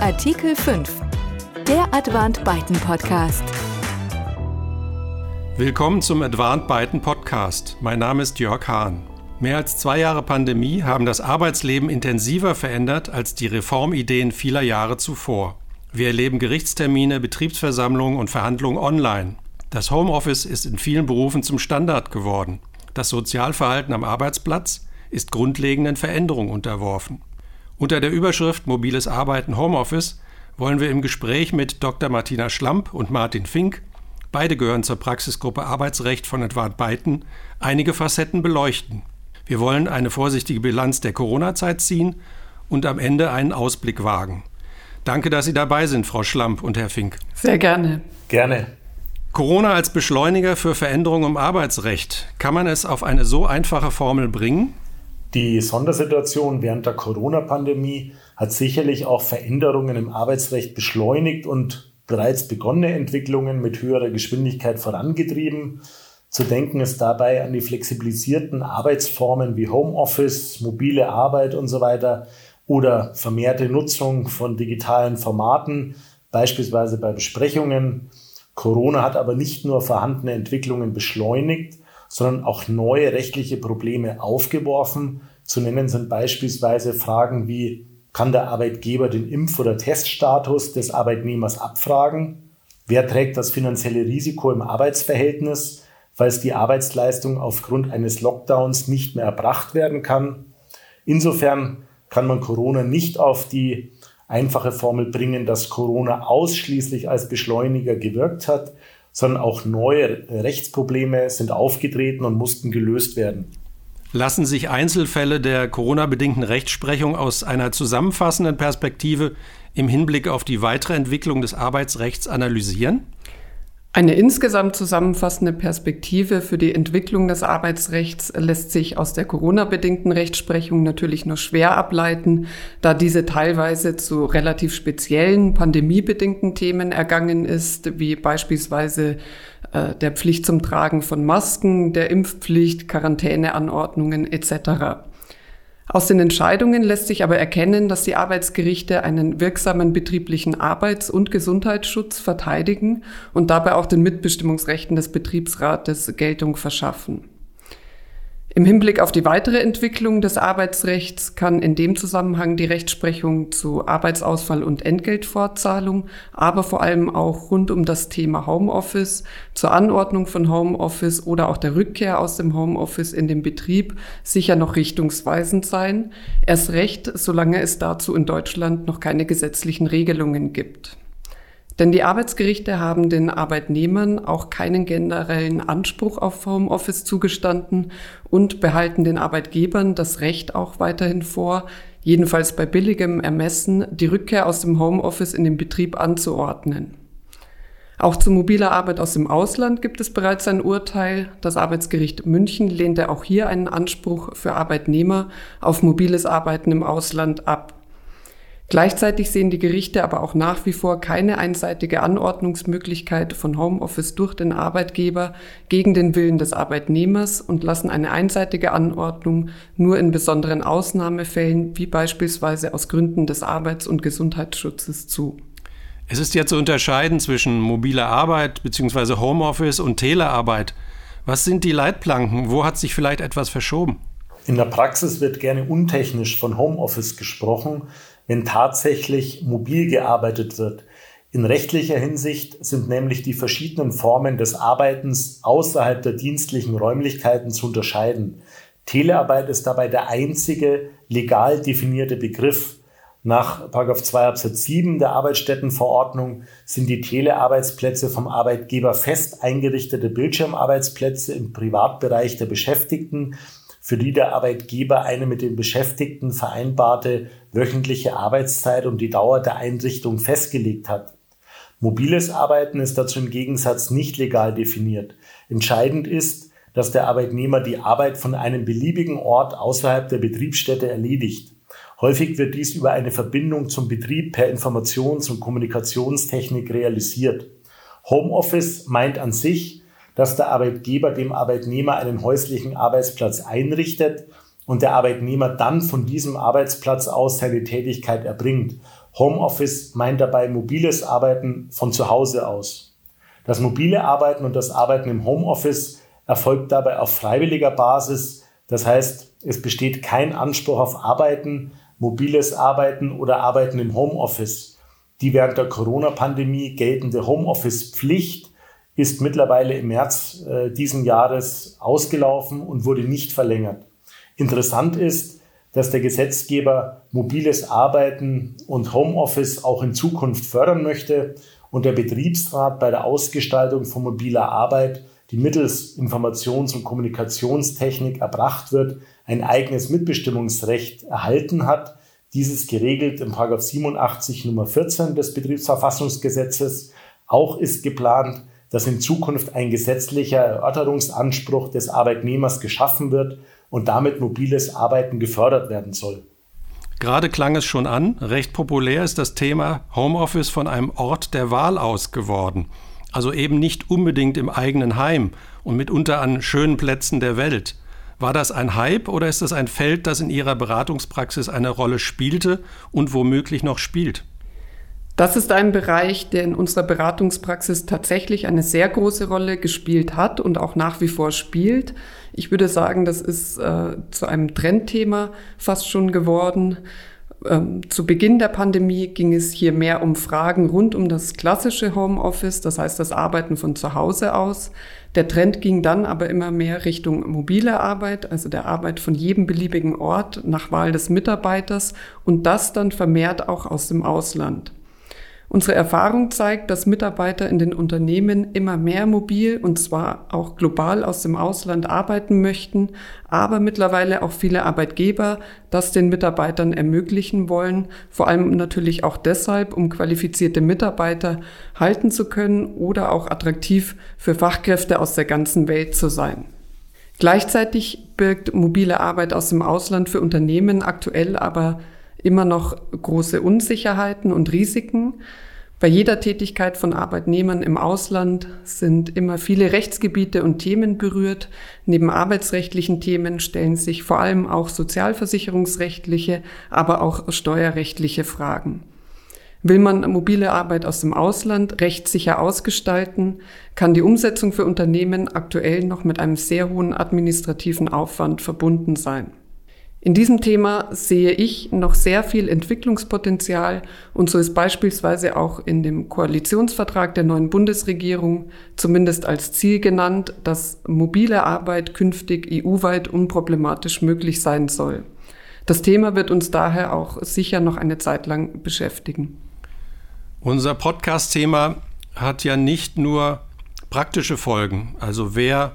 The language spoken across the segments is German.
Artikel 5. Der Advant Byten Podcast. Willkommen zum Advant Byten Podcast. Mein Name ist Jörg Hahn. Mehr als zwei Jahre Pandemie haben das Arbeitsleben intensiver verändert als die Reformideen vieler Jahre zuvor. Wir erleben Gerichtstermine, Betriebsversammlungen und Verhandlungen online. Das Homeoffice ist in vielen Berufen zum Standard geworden. Das Sozialverhalten am Arbeitsplatz ist grundlegenden Veränderungen unterworfen. Unter der Überschrift Mobiles Arbeiten Homeoffice wollen wir im Gespräch mit Dr. Martina Schlamp und Martin Fink, beide gehören zur Praxisgruppe Arbeitsrecht von Advant Byten, einige Facetten beleuchten. Wir wollen eine vorsichtige Bilanz der Corona-Zeit ziehen und am Ende einen Ausblick wagen. Danke, dass Sie dabei sind, Frau Schlamp und Herr Fink. Sehr gerne. Gerne. Corona als Beschleuniger für Veränderungen im Arbeitsrecht. Kann man es auf eine so einfache Formel bringen? Die Sondersituation während der Corona-Pandemie hat sicherlich auch Veränderungen im Arbeitsrecht beschleunigt und bereits begonnene Entwicklungen mit höherer Geschwindigkeit vorangetrieben. Zu denken ist dabei an die flexibilisierten Arbeitsformen wie Homeoffice, mobile Arbeit und so weiter oder vermehrte Nutzung von digitalen Formaten, beispielsweise bei Besprechungen. Corona hat aber nicht nur vorhandene Entwicklungen beschleunigt, sondern auch neue rechtliche Probleme aufgeworfen. Zu nennen sind beispielsweise Fragen wie, kann der Arbeitgeber den Impf- oder Teststatus des Arbeitnehmers abfragen? Wer trägt das finanzielle Risiko im Arbeitsverhältnis, falls die Arbeitsleistung aufgrund eines Lockdowns nicht mehr erbracht werden kann? Insofern kann man Corona nicht auf die einfache Formel bringen, dass Corona ausschließlich als Beschleuniger gewirkt hat, sondern auch neue Rechtsprobleme sind aufgetreten und mussten gelöst werden. Lassen sich Einzelfälle der Corona-bedingten Rechtsprechung aus einer zusammenfassenden Perspektive im Hinblick auf die weitere Entwicklung des Arbeitsrechts analysieren? Eine insgesamt zusammenfassende Perspektive für die Entwicklung des Arbeitsrechts lässt sich aus der Corona-bedingten Rechtsprechung natürlich nur schwer ableiten, da diese teilweise zu relativ speziellen pandemiebedingten Themen ergangen ist, wie beispielsweise äh, der Pflicht zum Tragen von Masken, der Impfpflicht, Quarantäneanordnungen etc. Aus den Entscheidungen lässt sich aber erkennen, dass die Arbeitsgerichte einen wirksamen betrieblichen Arbeits- und Gesundheitsschutz verteidigen und dabei auch den Mitbestimmungsrechten des Betriebsrates Geltung verschaffen. Im Hinblick auf die weitere Entwicklung des Arbeitsrechts kann in dem Zusammenhang die Rechtsprechung zu Arbeitsausfall und Entgeltfortzahlung, aber vor allem auch rund um das Thema Homeoffice, zur Anordnung von Homeoffice oder auch der Rückkehr aus dem Homeoffice in den Betrieb sicher noch richtungsweisend sein, erst recht, solange es dazu in Deutschland noch keine gesetzlichen Regelungen gibt. Denn die Arbeitsgerichte haben den Arbeitnehmern auch keinen generellen Anspruch auf Homeoffice zugestanden und behalten den Arbeitgebern das Recht auch weiterhin vor, jedenfalls bei billigem Ermessen, die Rückkehr aus dem Homeoffice in den Betrieb anzuordnen. Auch zu mobiler Arbeit aus dem Ausland gibt es bereits ein Urteil. Das Arbeitsgericht München lehnte auch hier einen Anspruch für Arbeitnehmer auf mobiles Arbeiten im Ausland ab. Gleichzeitig sehen die Gerichte aber auch nach wie vor keine einseitige Anordnungsmöglichkeit von Homeoffice durch den Arbeitgeber gegen den Willen des Arbeitnehmers und lassen eine einseitige Anordnung nur in besonderen Ausnahmefällen, wie beispielsweise aus Gründen des Arbeits- und Gesundheitsschutzes zu. Es ist ja zu unterscheiden zwischen mobiler Arbeit bzw. Homeoffice und Telearbeit. Was sind die Leitplanken? Wo hat sich vielleicht etwas verschoben? In der Praxis wird gerne untechnisch von Homeoffice gesprochen, wenn tatsächlich mobil gearbeitet wird. In rechtlicher Hinsicht sind nämlich die verschiedenen Formen des Arbeitens außerhalb der dienstlichen Räumlichkeiten zu unterscheiden. Telearbeit ist dabei der einzige legal definierte Begriff. Nach 2 Absatz 7 der Arbeitsstättenverordnung sind die Telearbeitsplätze vom Arbeitgeber fest eingerichtete Bildschirmarbeitsplätze im Privatbereich der Beschäftigten, für die der Arbeitgeber eine mit den Beschäftigten vereinbarte wöchentliche Arbeitszeit und die Dauer der Einrichtung festgelegt hat. Mobiles Arbeiten ist dazu im Gegensatz nicht legal definiert. Entscheidend ist, dass der Arbeitnehmer die Arbeit von einem beliebigen Ort außerhalb der Betriebsstätte erledigt. Häufig wird dies über eine Verbindung zum Betrieb per Informations- und Kommunikationstechnik realisiert. Homeoffice meint an sich, dass der Arbeitgeber dem Arbeitnehmer einen häuslichen Arbeitsplatz einrichtet und der Arbeitnehmer dann von diesem Arbeitsplatz aus seine Tätigkeit erbringt. Homeoffice meint dabei mobiles Arbeiten von zu Hause aus. Das mobile Arbeiten und das Arbeiten im Homeoffice erfolgt dabei auf freiwilliger Basis. Das heißt, es besteht kein Anspruch auf Arbeiten, mobiles Arbeiten oder Arbeiten im Homeoffice. Die während der Corona-Pandemie geltende Homeoffice-Pflicht ist mittlerweile im März äh, diesen Jahres ausgelaufen und wurde nicht verlängert. Interessant ist, dass der Gesetzgeber mobiles Arbeiten und Homeoffice auch in Zukunft fördern möchte und der Betriebsrat bei der Ausgestaltung von mobiler Arbeit, die mittels Informations- und Kommunikationstechnik erbracht wird, ein eigenes Mitbestimmungsrecht erhalten hat. Dieses geregelt im 87 Nummer 14 des Betriebsverfassungsgesetzes. Auch ist geplant, dass in Zukunft ein gesetzlicher Erörterungsanspruch des Arbeitnehmers geschaffen wird und damit mobiles Arbeiten gefördert werden soll. Gerade klang es schon an, recht populär ist das Thema Homeoffice von einem Ort der Wahl aus geworden. Also eben nicht unbedingt im eigenen Heim und mitunter an schönen Plätzen der Welt. War das ein Hype oder ist das ein Feld, das in Ihrer Beratungspraxis eine Rolle spielte und womöglich noch spielt? Das ist ein Bereich, der in unserer Beratungspraxis tatsächlich eine sehr große Rolle gespielt hat und auch nach wie vor spielt. Ich würde sagen, das ist äh, zu einem Trendthema fast schon geworden. Ähm, zu Beginn der Pandemie ging es hier mehr um Fragen rund um das klassische Homeoffice, das heißt das Arbeiten von zu Hause aus. Der Trend ging dann aber immer mehr Richtung mobile Arbeit, also der Arbeit von jedem beliebigen Ort nach Wahl des Mitarbeiters und das dann vermehrt auch aus dem Ausland. Unsere Erfahrung zeigt, dass Mitarbeiter in den Unternehmen immer mehr mobil und zwar auch global aus dem Ausland arbeiten möchten, aber mittlerweile auch viele Arbeitgeber das den Mitarbeitern ermöglichen wollen, vor allem natürlich auch deshalb, um qualifizierte Mitarbeiter halten zu können oder auch attraktiv für Fachkräfte aus der ganzen Welt zu sein. Gleichzeitig birgt mobile Arbeit aus dem Ausland für Unternehmen aktuell aber immer noch große Unsicherheiten und Risiken. Bei jeder Tätigkeit von Arbeitnehmern im Ausland sind immer viele Rechtsgebiete und Themen berührt. Neben arbeitsrechtlichen Themen stellen sich vor allem auch sozialversicherungsrechtliche, aber auch steuerrechtliche Fragen. Will man mobile Arbeit aus dem Ausland rechtssicher ausgestalten, kann die Umsetzung für Unternehmen aktuell noch mit einem sehr hohen administrativen Aufwand verbunden sein. In diesem Thema sehe ich noch sehr viel Entwicklungspotenzial und so ist beispielsweise auch in dem Koalitionsvertrag der neuen Bundesregierung zumindest als Ziel genannt, dass mobile Arbeit künftig EU-weit unproblematisch möglich sein soll. Das Thema wird uns daher auch sicher noch eine Zeit lang beschäftigen. Unser Podcast-Thema hat ja nicht nur praktische Folgen, also wer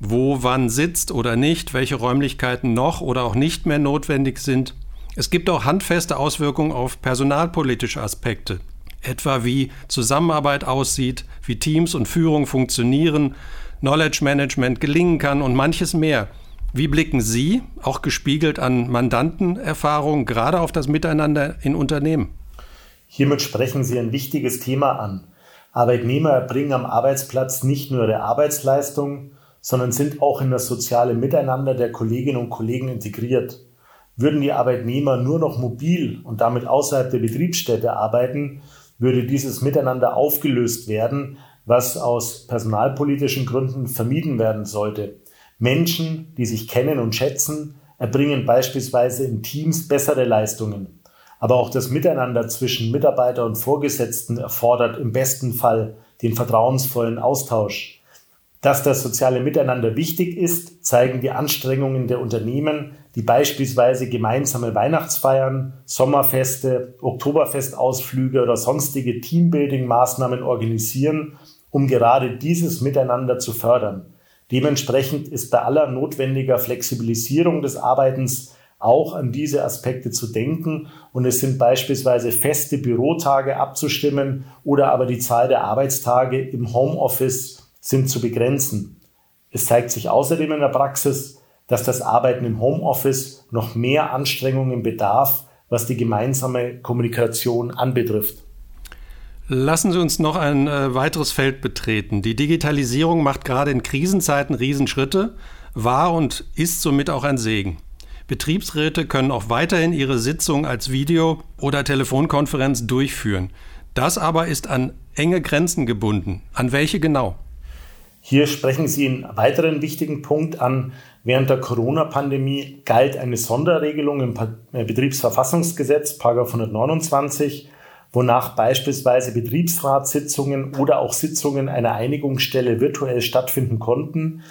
wo wann sitzt oder nicht, welche Räumlichkeiten noch oder auch nicht mehr notwendig sind. Es gibt auch handfeste Auswirkungen auf personalpolitische Aspekte, etwa wie Zusammenarbeit aussieht, wie Teams und Führung funktionieren, Knowledge Management gelingen kann und manches mehr. Wie blicken Sie, auch gespiegelt an Mandantenerfahrungen, gerade auf das Miteinander in Unternehmen? Hiermit sprechen Sie ein wichtiges Thema an. Arbeitnehmer erbringen am Arbeitsplatz nicht nur ihre Arbeitsleistung, sondern sind auch in das soziale Miteinander der Kolleginnen und Kollegen integriert. Würden die Arbeitnehmer nur noch mobil und damit außerhalb der Betriebsstätte arbeiten, würde dieses Miteinander aufgelöst werden, was aus personalpolitischen Gründen vermieden werden sollte. Menschen, die sich kennen und schätzen, erbringen beispielsweise in Teams bessere Leistungen. Aber auch das Miteinander zwischen Mitarbeiter und Vorgesetzten erfordert im besten Fall den vertrauensvollen Austausch. Dass das soziale Miteinander wichtig ist, zeigen die Anstrengungen der Unternehmen, die beispielsweise gemeinsame Weihnachtsfeiern, Sommerfeste, Oktoberfestausflüge oder sonstige Teambuilding-Maßnahmen organisieren, um gerade dieses Miteinander zu fördern. Dementsprechend ist bei aller notwendiger Flexibilisierung des Arbeitens auch an diese Aspekte zu denken und es sind beispielsweise feste Bürotage abzustimmen oder aber die Zahl der Arbeitstage im Homeoffice sind zu begrenzen. Es zeigt sich außerdem in der Praxis, dass das Arbeiten im Homeoffice noch mehr Anstrengungen bedarf, was die gemeinsame Kommunikation anbetrifft. Lassen Sie uns noch ein äh, weiteres Feld betreten. Die Digitalisierung macht gerade in Krisenzeiten Riesenschritte, war und ist somit auch ein Segen. Betriebsräte können auch weiterhin ihre Sitzung als Video- oder Telefonkonferenz durchführen. Das aber ist an enge Grenzen gebunden. An welche genau? Hier sprechen Sie einen weiteren wichtigen Punkt an. Während der Corona-Pandemie galt eine Sonderregelung im äh, Betriebsverfassungsgesetz, 129, wonach beispielsweise Betriebsratssitzungen oder auch Sitzungen einer Einigungsstelle virtuell stattfinden konnten.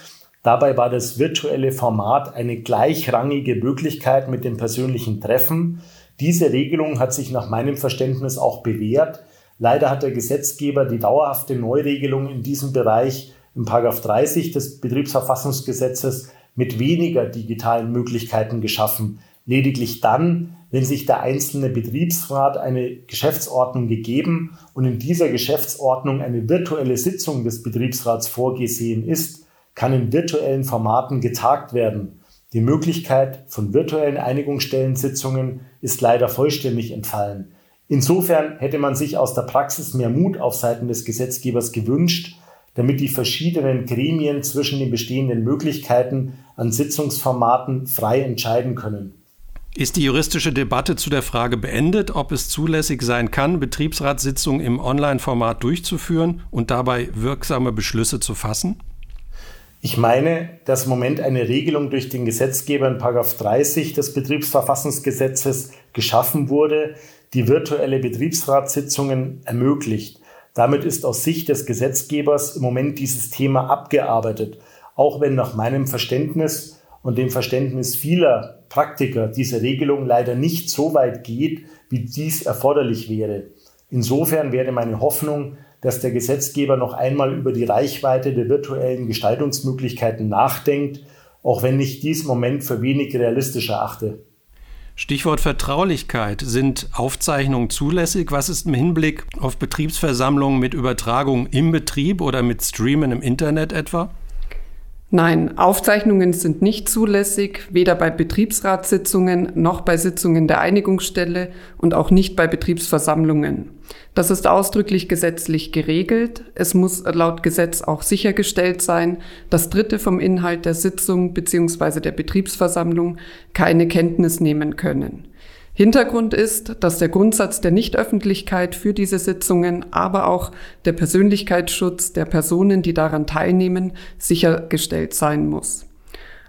Dabei war das virtuelle Format eine gleichrangige Möglichkeit mit dem persönlichen Treffen. Diese Regelung hat sich nach meinem Verständnis auch bewährt. Leider hat der Gesetzgeber die dauerhafte Neuregelung in diesem Bereich im 30 des Betriebsverfassungsgesetzes mit weniger digitalen Möglichkeiten geschaffen. Lediglich dann, wenn sich der einzelne Betriebsrat eine Geschäftsordnung gegeben und in dieser Geschäftsordnung eine virtuelle Sitzung des Betriebsrats vorgesehen ist, kann in virtuellen Formaten getagt werden. Die Möglichkeit von virtuellen Einigungsstellensitzungen ist leider vollständig entfallen. Insofern hätte man sich aus der Praxis mehr Mut auf Seiten des Gesetzgebers gewünscht, damit die verschiedenen Gremien zwischen den bestehenden Möglichkeiten an Sitzungsformaten frei entscheiden können. Ist die juristische Debatte zu der Frage beendet, ob es zulässig sein kann, Betriebsratssitzungen im Online-Format durchzuführen und dabei wirksame Beschlüsse zu fassen? Ich meine, dass im Moment eine Regelung durch den Gesetzgeber in 30 des Betriebsverfassungsgesetzes geschaffen wurde, die virtuelle Betriebsratssitzungen ermöglicht. Damit ist aus Sicht des Gesetzgebers im Moment dieses Thema abgearbeitet, auch wenn nach meinem Verständnis und dem Verständnis vieler Praktiker diese Regelung leider nicht so weit geht, wie dies erforderlich wäre. Insofern wäre meine Hoffnung, dass der Gesetzgeber noch einmal über die Reichweite der virtuellen Gestaltungsmöglichkeiten nachdenkt, auch wenn ich dies im Moment für wenig realistisch erachte. Stichwort Vertraulichkeit. Sind Aufzeichnungen zulässig? Was ist im Hinblick auf Betriebsversammlungen mit Übertragung im Betrieb oder mit Streamen im Internet etwa? Nein, Aufzeichnungen sind nicht zulässig, weder bei Betriebsratssitzungen noch bei Sitzungen der Einigungsstelle und auch nicht bei Betriebsversammlungen. Das ist ausdrücklich gesetzlich geregelt. Es muss laut Gesetz auch sichergestellt sein, dass Dritte vom Inhalt der Sitzung bzw. der Betriebsversammlung keine Kenntnis nehmen können. Hintergrund ist, dass der Grundsatz der Nichtöffentlichkeit für diese Sitzungen, aber auch der Persönlichkeitsschutz der Personen, die daran teilnehmen, sichergestellt sein muss.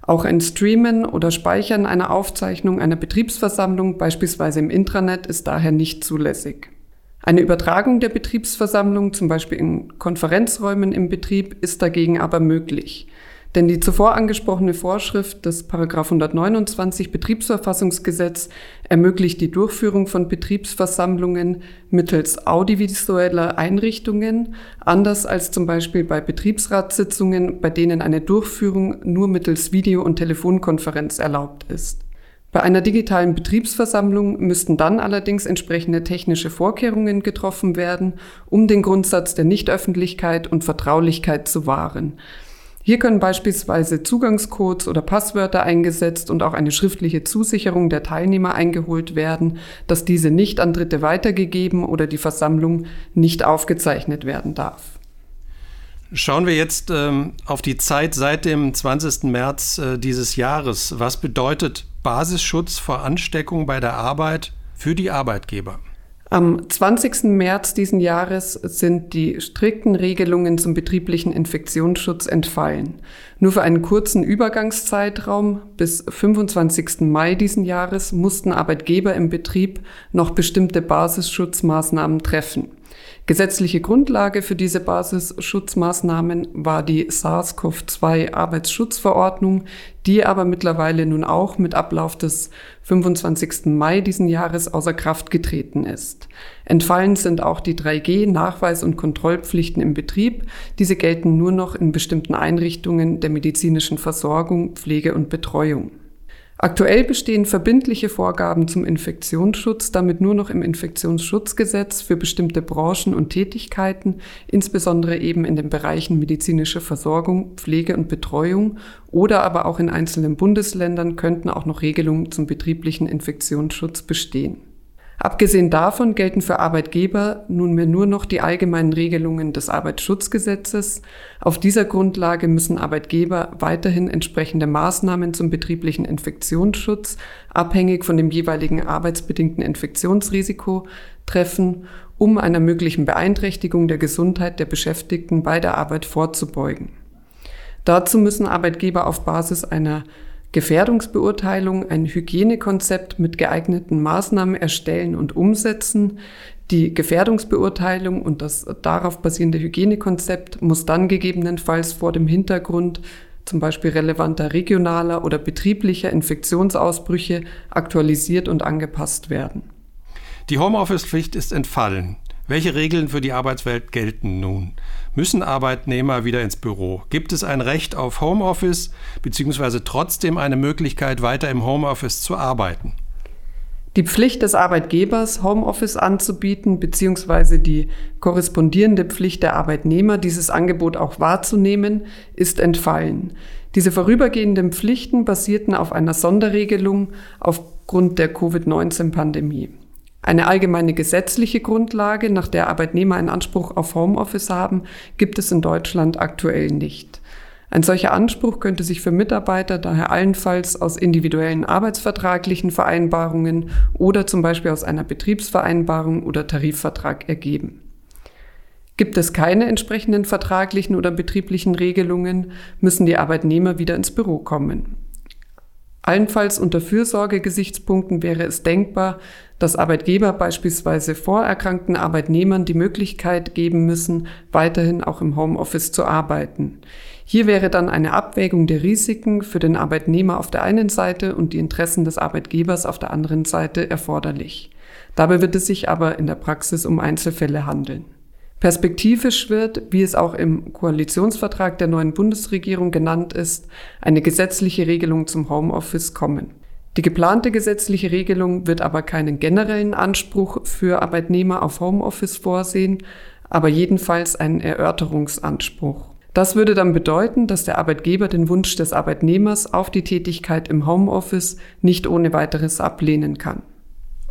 Auch ein Streamen oder Speichern einer Aufzeichnung einer Betriebsversammlung, beispielsweise im Intranet, ist daher nicht zulässig. Eine Übertragung der Betriebsversammlung, zum Beispiel in Konferenzräumen im Betrieb, ist dagegen aber möglich. Denn die zuvor angesprochene Vorschrift des 129 Betriebsverfassungsgesetz ermöglicht die Durchführung von Betriebsversammlungen mittels audiovisueller Einrichtungen, anders als zum Beispiel bei Betriebsratssitzungen, bei denen eine Durchführung nur mittels Video- und Telefonkonferenz erlaubt ist. Bei einer digitalen Betriebsversammlung müssten dann allerdings entsprechende technische Vorkehrungen getroffen werden, um den Grundsatz der Nichtöffentlichkeit und Vertraulichkeit zu wahren. Hier können beispielsweise Zugangscodes oder Passwörter eingesetzt und auch eine schriftliche Zusicherung der Teilnehmer eingeholt werden, dass diese nicht an Dritte weitergegeben oder die Versammlung nicht aufgezeichnet werden darf. Schauen wir jetzt ähm, auf die Zeit seit dem 20. März äh, dieses Jahres. Was bedeutet Basisschutz vor Ansteckung bei der Arbeit für die Arbeitgeber? Am 20. März diesen Jahres sind die strikten Regelungen zum betrieblichen Infektionsschutz entfallen. Nur für einen kurzen Übergangszeitraum bis 25. Mai diesen Jahres mussten Arbeitgeber im Betrieb noch bestimmte Basisschutzmaßnahmen treffen. Gesetzliche Grundlage für diese Basisschutzmaßnahmen war die SARS-CoV-2 Arbeitsschutzverordnung, die aber mittlerweile nun auch mit Ablauf des 25. Mai diesen Jahres außer Kraft getreten ist. Entfallen sind auch die 3G Nachweis- und Kontrollpflichten im Betrieb. Diese gelten nur noch in bestimmten Einrichtungen der medizinischen Versorgung, Pflege und Betreuung. Aktuell bestehen verbindliche Vorgaben zum Infektionsschutz damit nur noch im Infektionsschutzgesetz für bestimmte Branchen und Tätigkeiten, insbesondere eben in den Bereichen medizinische Versorgung, Pflege und Betreuung oder aber auch in einzelnen Bundesländern könnten auch noch Regelungen zum betrieblichen Infektionsschutz bestehen. Abgesehen davon gelten für Arbeitgeber nunmehr nur noch die allgemeinen Regelungen des Arbeitsschutzgesetzes. Auf dieser Grundlage müssen Arbeitgeber weiterhin entsprechende Maßnahmen zum betrieblichen Infektionsschutz abhängig von dem jeweiligen arbeitsbedingten Infektionsrisiko treffen, um einer möglichen Beeinträchtigung der Gesundheit der Beschäftigten bei der Arbeit vorzubeugen. Dazu müssen Arbeitgeber auf Basis einer Gefährdungsbeurteilung ein Hygienekonzept mit geeigneten Maßnahmen erstellen und umsetzen. Die Gefährdungsbeurteilung und das darauf basierende Hygienekonzept muss dann gegebenenfalls vor dem Hintergrund zum Beispiel relevanter regionaler oder betrieblicher Infektionsausbrüche aktualisiert und angepasst werden. Die Homeoffice-Pflicht ist entfallen. Welche Regeln für die Arbeitswelt gelten nun? Müssen Arbeitnehmer wieder ins Büro? Gibt es ein Recht auf Homeoffice bzw. trotzdem eine Möglichkeit, weiter im Homeoffice zu arbeiten? Die Pflicht des Arbeitgebers, Homeoffice anzubieten, bzw. die korrespondierende Pflicht der Arbeitnehmer, dieses Angebot auch wahrzunehmen, ist entfallen. Diese vorübergehenden Pflichten basierten auf einer Sonderregelung aufgrund der Covid-19-Pandemie. Eine allgemeine gesetzliche Grundlage, nach der Arbeitnehmer einen Anspruch auf Homeoffice haben, gibt es in Deutschland aktuell nicht. Ein solcher Anspruch könnte sich für Mitarbeiter daher allenfalls aus individuellen arbeitsvertraglichen Vereinbarungen oder zum Beispiel aus einer Betriebsvereinbarung oder Tarifvertrag ergeben. Gibt es keine entsprechenden vertraglichen oder betrieblichen Regelungen, müssen die Arbeitnehmer wieder ins Büro kommen. Allenfalls unter Fürsorgegesichtspunkten wäre es denkbar, dass Arbeitgeber beispielsweise vorerkrankten Arbeitnehmern die Möglichkeit geben müssen, weiterhin auch im Homeoffice zu arbeiten. Hier wäre dann eine Abwägung der Risiken für den Arbeitnehmer auf der einen Seite und die Interessen des Arbeitgebers auf der anderen Seite erforderlich. Dabei wird es sich aber in der Praxis um Einzelfälle handeln. Perspektivisch wird, wie es auch im Koalitionsvertrag der neuen Bundesregierung genannt ist, eine gesetzliche Regelung zum Homeoffice kommen. Die geplante gesetzliche Regelung wird aber keinen generellen Anspruch für Arbeitnehmer auf Homeoffice vorsehen, aber jedenfalls einen Erörterungsanspruch. Das würde dann bedeuten, dass der Arbeitgeber den Wunsch des Arbeitnehmers auf die Tätigkeit im Homeoffice nicht ohne weiteres ablehnen kann.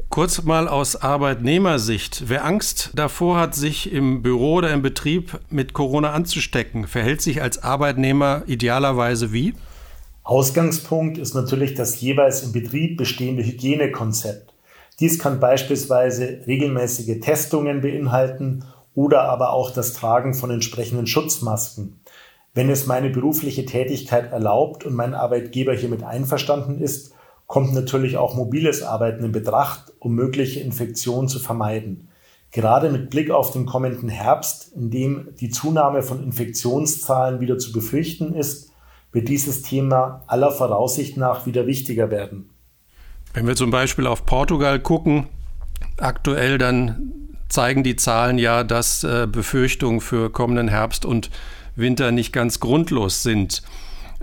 Kurz mal aus Arbeitnehmersicht. Wer Angst davor hat, sich im Büro oder im Betrieb mit Corona anzustecken, verhält sich als Arbeitnehmer idealerweise wie? Ausgangspunkt ist natürlich das jeweils im Betrieb bestehende Hygienekonzept. Dies kann beispielsweise regelmäßige Testungen beinhalten oder aber auch das Tragen von entsprechenden Schutzmasken. Wenn es meine berufliche Tätigkeit erlaubt und mein Arbeitgeber hiermit einverstanden ist, kommt natürlich auch mobiles Arbeiten in Betracht, um mögliche Infektionen zu vermeiden. Gerade mit Blick auf den kommenden Herbst, in dem die Zunahme von Infektionszahlen wieder zu befürchten ist, wird dieses Thema aller Voraussicht nach wieder wichtiger werden. Wenn wir zum Beispiel auf Portugal gucken, aktuell dann zeigen die Zahlen ja, dass äh, Befürchtungen für kommenden Herbst und Winter nicht ganz grundlos sind.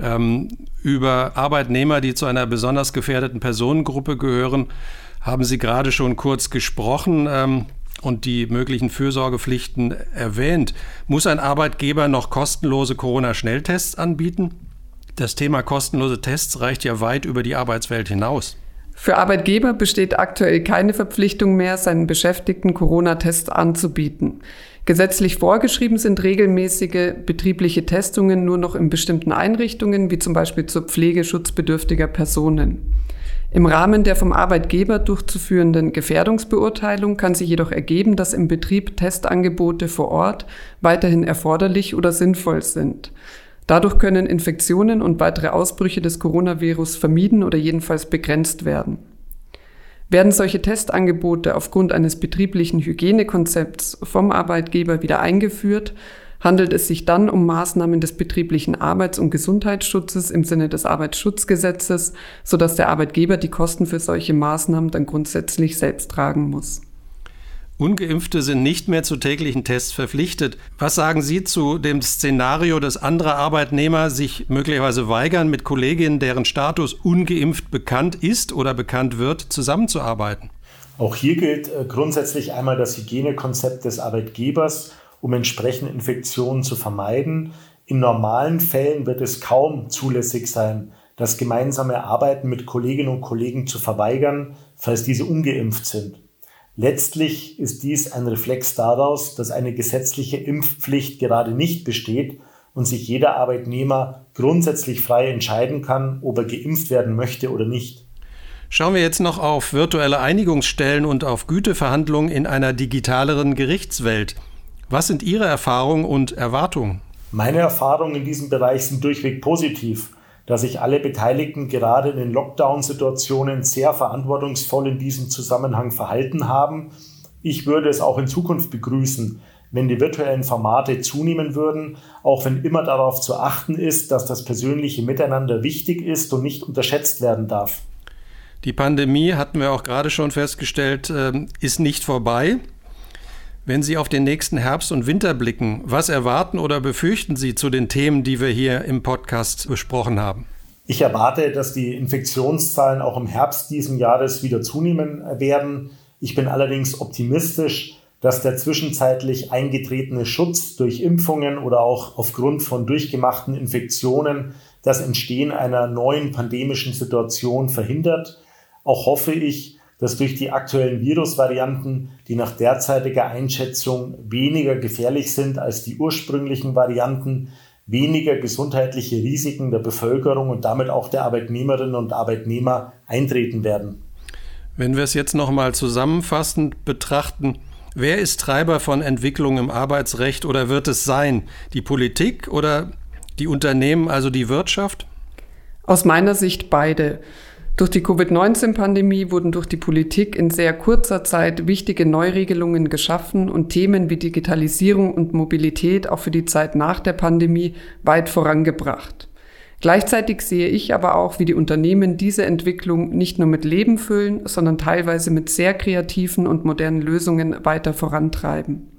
Ähm, über Arbeitnehmer, die zu einer besonders gefährdeten Personengruppe gehören, haben Sie gerade schon kurz gesprochen ähm, und die möglichen Fürsorgepflichten erwähnt. Muss ein Arbeitgeber noch kostenlose Corona-Schnelltests anbieten? Das Thema kostenlose Tests reicht ja weit über die Arbeitswelt hinaus. Für Arbeitgeber besteht aktuell keine Verpflichtung mehr, seinen Beschäftigten Corona-Tests anzubieten. Gesetzlich vorgeschrieben sind regelmäßige betriebliche Testungen nur noch in bestimmten Einrichtungen, wie zum Beispiel zur Pflege schutzbedürftiger Personen. Im Rahmen der vom Arbeitgeber durchzuführenden Gefährdungsbeurteilung kann sich jedoch ergeben, dass im Betrieb Testangebote vor Ort weiterhin erforderlich oder sinnvoll sind. Dadurch können Infektionen und weitere Ausbrüche des Coronavirus vermieden oder jedenfalls begrenzt werden. Werden solche Testangebote aufgrund eines betrieblichen Hygienekonzepts vom Arbeitgeber wieder eingeführt, handelt es sich dann um Maßnahmen des betrieblichen Arbeits- und Gesundheitsschutzes im Sinne des Arbeitsschutzgesetzes, sodass der Arbeitgeber die Kosten für solche Maßnahmen dann grundsätzlich selbst tragen muss. Ungeimpfte sind nicht mehr zu täglichen Tests verpflichtet. Was sagen Sie zu dem Szenario, dass andere Arbeitnehmer sich möglicherweise weigern, mit Kolleginnen, deren Status ungeimpft bekannt ist oder bekannt wird, zusammenzuarbeiten? Auch hier gilt äh, grundsätzlich einmal das Hygienekonzept des Arbeitgebers, um entsprechende Infektionen zu vermeiden. In normalen Fällen wird es kaum zulässig sein, das gemeinsame Arbeiten mit Kolleginnen und Kollegen zu verweigern, falls diese ungeimpft sind. Letztlich ist dies ein Reflex daraus, dass eine gesetzliche Impfpflicht gerade nicht besteht und sich jeder Arbeitnehmer grundsätzlich frei entscheiden kann, ob er geimpft werden möchte oder nicht. Schauen wir jetzt noch auf virtuelle Einigungsstellen und auf Güteverhandlungen in einer digitaleren Gerichtswelt. Was sind Ihre Erfahrungen und Erwartungen? Meine Erfahrungen in diesem Bereich sind durchweg positiv, da sich alle Beteiligten gerade in den Lockdown-Situationen sehr verantwortungsvoll in diesem Zusammenhang verhalten haben. Ich würde es auch in Zukunft begrüßen, wenn die virtuellen Formate zunehmen würden, auch wenn immer darauf zu achten ist, dass das persönliche Miteinander wichtig ist und nicht unterschätzt werden darf. Die Pandemie, hatten wir auch gerade schon festgestellt, ähm, ist nicht vorbei. Wenn Sie auf den nächsten Herbst und Winter blicken, was erwarten oder befürchten Sie zu den Themen, die wir hier im Podcast besprochen haben? Ich erwarte, dass die Infektionszahlen auch im Herbst diesen Jahres wieder zunehmen werden. Ich bin allerdings optimistisch, dass der zwischenzeitlich eingetretene Schutz durch Impfungen oder auch aufgrund von durchgemachten Infektionen das Entstehen einer neuen pandemischen Situation verhindert. Auch hoffe ich, dass durch die aktuellen Virusvarianten, die nach derzeitiger Einschätzung weniger gefährlich sind als die ursprünglichen Varianten, weniger gesundheitliche Risiken der Bevölkerung und damit auch der Arbeitnehmerinnen und Arbeitnehmer eintreten werden. Wenn wir es jetzt nochmal zusammenfassend betrachten, wer ist Treiber von Entwicklung im Arbeitsrecht oder wird es sein? Die Politik oder die Unternehmen, also die Wirtschaft? Aus meiner Sicht beide. Durch die Covid-19-Pandemie wurden durch die Politik in sehr kurzer Zeit wichtige Neuregelungen geschaffen und Themen wie Digitalisierung und Mobilität auch für die Zeit nach der Pandemie weit vorangebracht. Gleichzeitig sehe ich aber auch, wie die Unternehmen diese Entwicklung nicht nur mit Leben füllen, sondern teilweise mit sehr kreativen und modernen Lösungen weiter vorantreiben.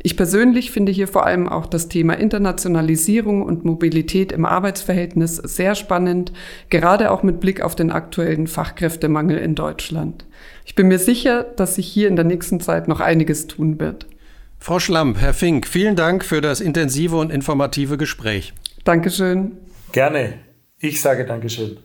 Ich persönlich finde hier vor allem auch das Thema Internationalisierung und Mobilität im Arbeitsverhältnis sehr spannend, gerade auch mit Blick auf den aktuellen Fachkräftemangel in Deutschland. Ich bin mir sicher, dass sich hier in der nächsten Zeit noch einiges tun wird. Frau Schlamp, Herr Fink, vielen Dank für das intensive und informative Gespräch. Dankeschön. Gerne. Ich sage Dankeschön.